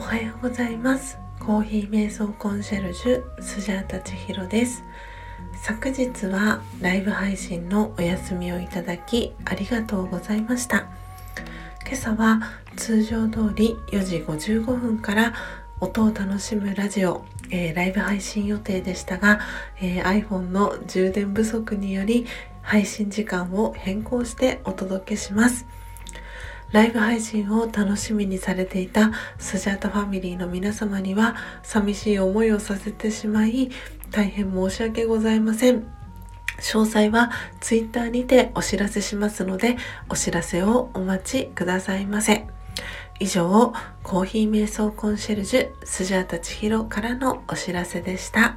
おはようございます。コーヒー瞑想コンシェルジュスジャータ千尋です。昨日はライブ配信のお休みをいただきありがとうございました。今朝は通常通り4時55分から音を楽しむラジオ、えー、ライブ配信予定でしたが、えー、iPhone の充電不足により配信時間を変更してお届けします。ライブ配信を楽しみにされていたスジャータファミリーの皆様には寂しい思いをさせてしまい大変申し訳ございません。詳細は Twitter にてお知らせしますのでお知らせをお待ちくださいませ。以上、コーヒー瞑想コンシェルジュスジャータ千尋からのお知らせでした。